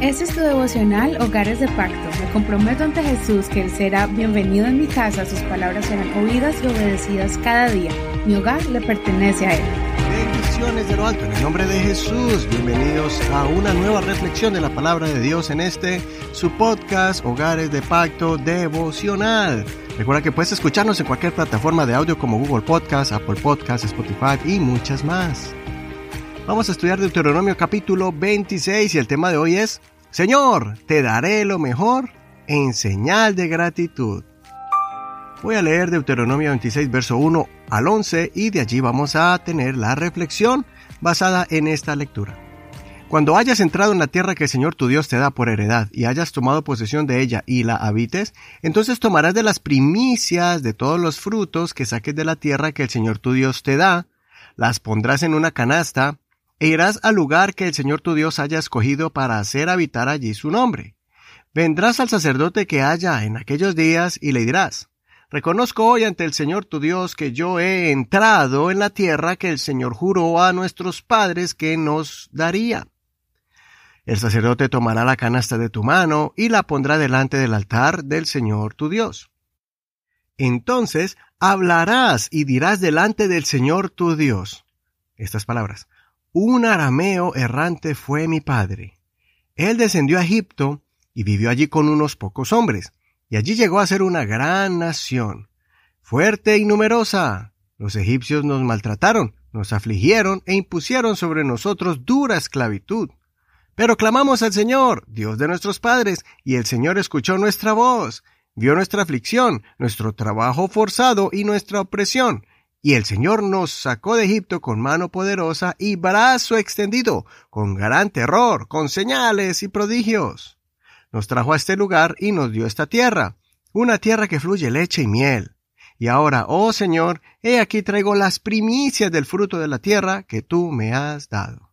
Este es tu devocional Hogares de Pacto. Me comprometo ante Jesús que Él será bienvenido en mi casa, sus palabras serán oídas y obedecidas cada día. Mi hogar le pertenece a Él. Bendiciones de lo alto en el nombre de Jesús. Bienvenidos a una nueva reflexión de la palabra de Dios en este, su podcast Hogares de Pacto Devocional. Recuerda que puedes escucharnos en cualquier plataforma de audio como Google Podcast, Apple Podcast, Spotify y muchas más. Vamos a estudiar Deuteronomio capítulo 26 y el tema de hoy es, Señor, te daré lo mejor en señal de gratitud. Voy a leer Deuteronomio 26 verso 1 al 11 y de allí vamos a tener la reflexión basada en esta lectura. Cuando hayas entrado en la tierra que el Señor tu Dios te da por heredad y hayas tomado posesión de ella y la habites, entonces tomarás de las primicias de todos los frutos que saques de la tierra que el Señor tu Dios te da, las pondrás en una canasta e irás al lugar que el Señor tu Dios haya escogido para hacer habitar allí su nombre. Vendrás al sacerdote que haya en aquellos días y le dirás, Reconozco hoy ante el Señor tu Dios que yo he entrado en la tierra que el Señor juró a nuestros padres que nos daría. El sacerdote tomará la canasta de tu mano y la pondrá delante del altar del Señor tu Dios. Entonces hablarás y dirás delante del Señor tu Dios estas palabras. Un arameo errante fue mi padre. Él descendió a Egipto y vivió allí con unos pocos hombres, y allí llegó a ser una gran nación, fuerte y numerosa. Los egipcios nos maltrataron, nos afligieron e impusieron sobre nosotros dura esclavitud. Pero clamamos al Señor, Dios de nuestros padres, y el Señor escuchó nuestra voz, vio nuestra aflicción, nuestro trabajo forzado y nuestra opresión, y el Señor nos sacó de Egipto con mano poderosa y brazo extendido, con gran terror, con señales y prodigios. Nos trajo a este lugar y nos dio esta tierra, una tierra que fluye leche y miel. Y ahora, oh Señor, he aquí traigo las primicias del fruto de la tierra que tú me has dado.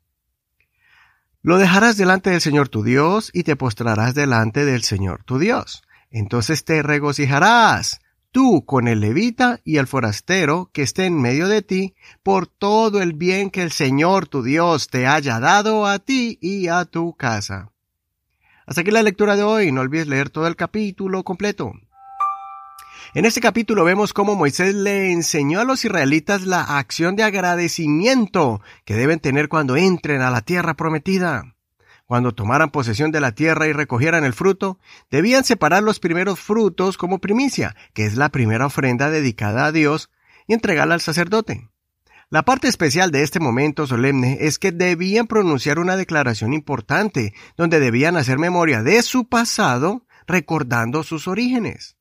Lo dejarás delante del Señor tu Dios y te postrarás delante del Señor tu Dios. Entonces te regocijarás tú con el levita y el forastero que esté en medio de ti, por todo el bien que el Señor tu Dios te haya dado a ti y a tu casa. Hasta aquí la lectura de hoy, no olvides leer todo el capítulo completo. En este capítulo vemos cómo Moisés le enseñó a los israelitas la acción de agradecimiento que deben tener cuando entren a la tierra prometida. Cuando tomaran posesión de la tierra y recogieran el fruto, debían separar los primeros frutos como primicia, que es la primera ofrenda dedicada a Dios, y entregarla al sacerdote. La parte especial de este momento solemne es que debían pronunciar una declaración importante, donde debían hacer memoria de su pasado, recordando sus orígenes.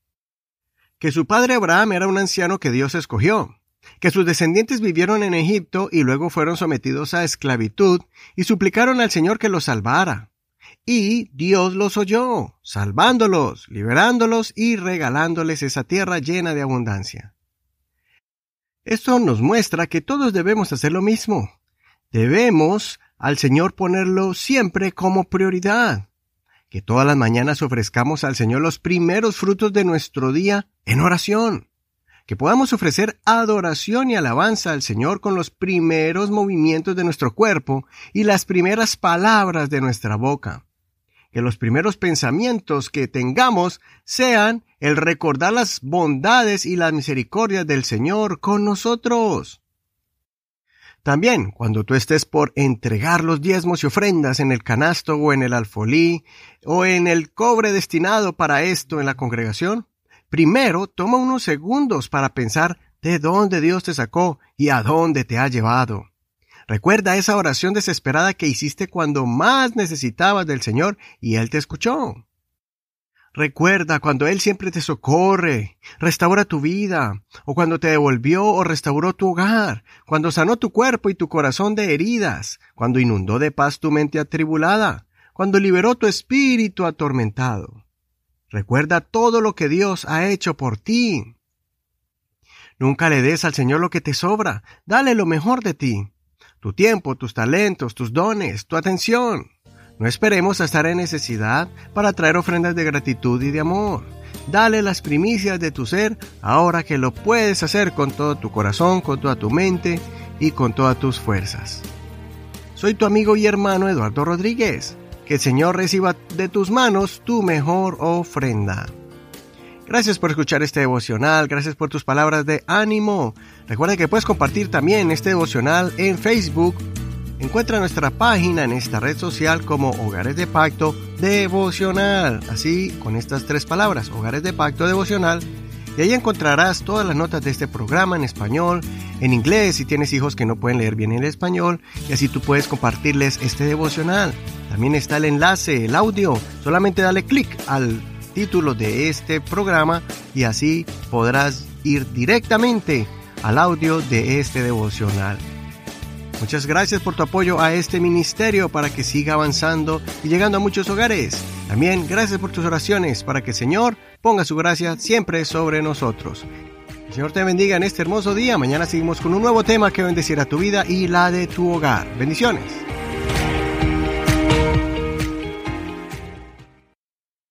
Que su padre Abraham era un anciano que Dios escogió, que sus descendientes vivieron en Egipto y luego fueron sometidos a esclavitud y suplicaron al Señor que los salvara. Y Dios los oyó, salvándolos, liberándolos y regalándoles esa tierra llena de abundancia. Esto nos muestra que todos debemos hacer lo mismo. Debemos al Señor ponerlo siempre como prioridad. Que todas las mañanas ofrezcamos al Señor los primeros frutos de nuestro día en oración que podamos ofrecer adoración y alabanza al Señor con los primeros movimientos de nuestro cuerpo y las primeras palabras de nuestra boca. Que los primeros pensamientos que tengamos sean el recordar las bondades y las misericordias del Señor con nosotros. También, cuando tú estés por entregar los diezmos y ofrendas en el canasto o en el alfolí o en el cobre destinado para esto en la congregación, Primero, toma unos segundos para pensar de dónde Dios te sacó y a dónde te ha llevado. Recuerda esa oración desesperada que hiciste cuando más necesitabas del Señor y Él te escuchó. Recuerda cuando Él siempre te socorre, restaura tu vida, o cuando te devolvió o restauró tu hogar, cuando sanó tu cuerpo y tu corazón de heridas, cuando inundó de paz tu mente atribulada, cuando liberó tu espíritu atormentado. Recuerda todo lo que Dios ha hecho por ti. Nunca le des al Señor lo que te sobra, dale lo mejor de ti. Tu tiempo, tus talentos, tus dones, tu atención. No esperemos a estar en necesidad para traer ofrendas de gratitud y de amor. Dale las primicias de tu ser ahora que lo puedes hacer con todo tu corazón, con toda tu mente y con todas tus fuerzas. Soy tu amigo y hermano Eduardo Rodríguez. Que el Señor reciba de tus manos tu mejor ofrenda. Gracias por escuchar este devocional, gracias por tus palabras de ánimo. Recuerda que puedes compartir también este devocional en Facebook. Encuentra nuestra página en esta red social como Hogares de Pacto Devocional. Así, con estas tres palabras, Hogares de Pacto Devocional. Y ahí encontrarás todas las notas de este programa en español, en inglés si tienes hijos que no pueden leer bien el español, y así tú puedes compartirles este devocional. También está el enlace, el audio. Solamente dale clic al título de este programa y así podrás ir directamente al audio de este devocional. Muchas gracias por tu apoyo a este ministerio para que siga avanzando y llegando a muchos hogares. También gracias por tus oraciones para que el Señor ponga su gracia siempre sobre nosotros. El Señor te bendiga en este hermoso día. Mañana seguimos con un nuevo tema que bendecirá tu vida y la de tu hogar. Bendiciones.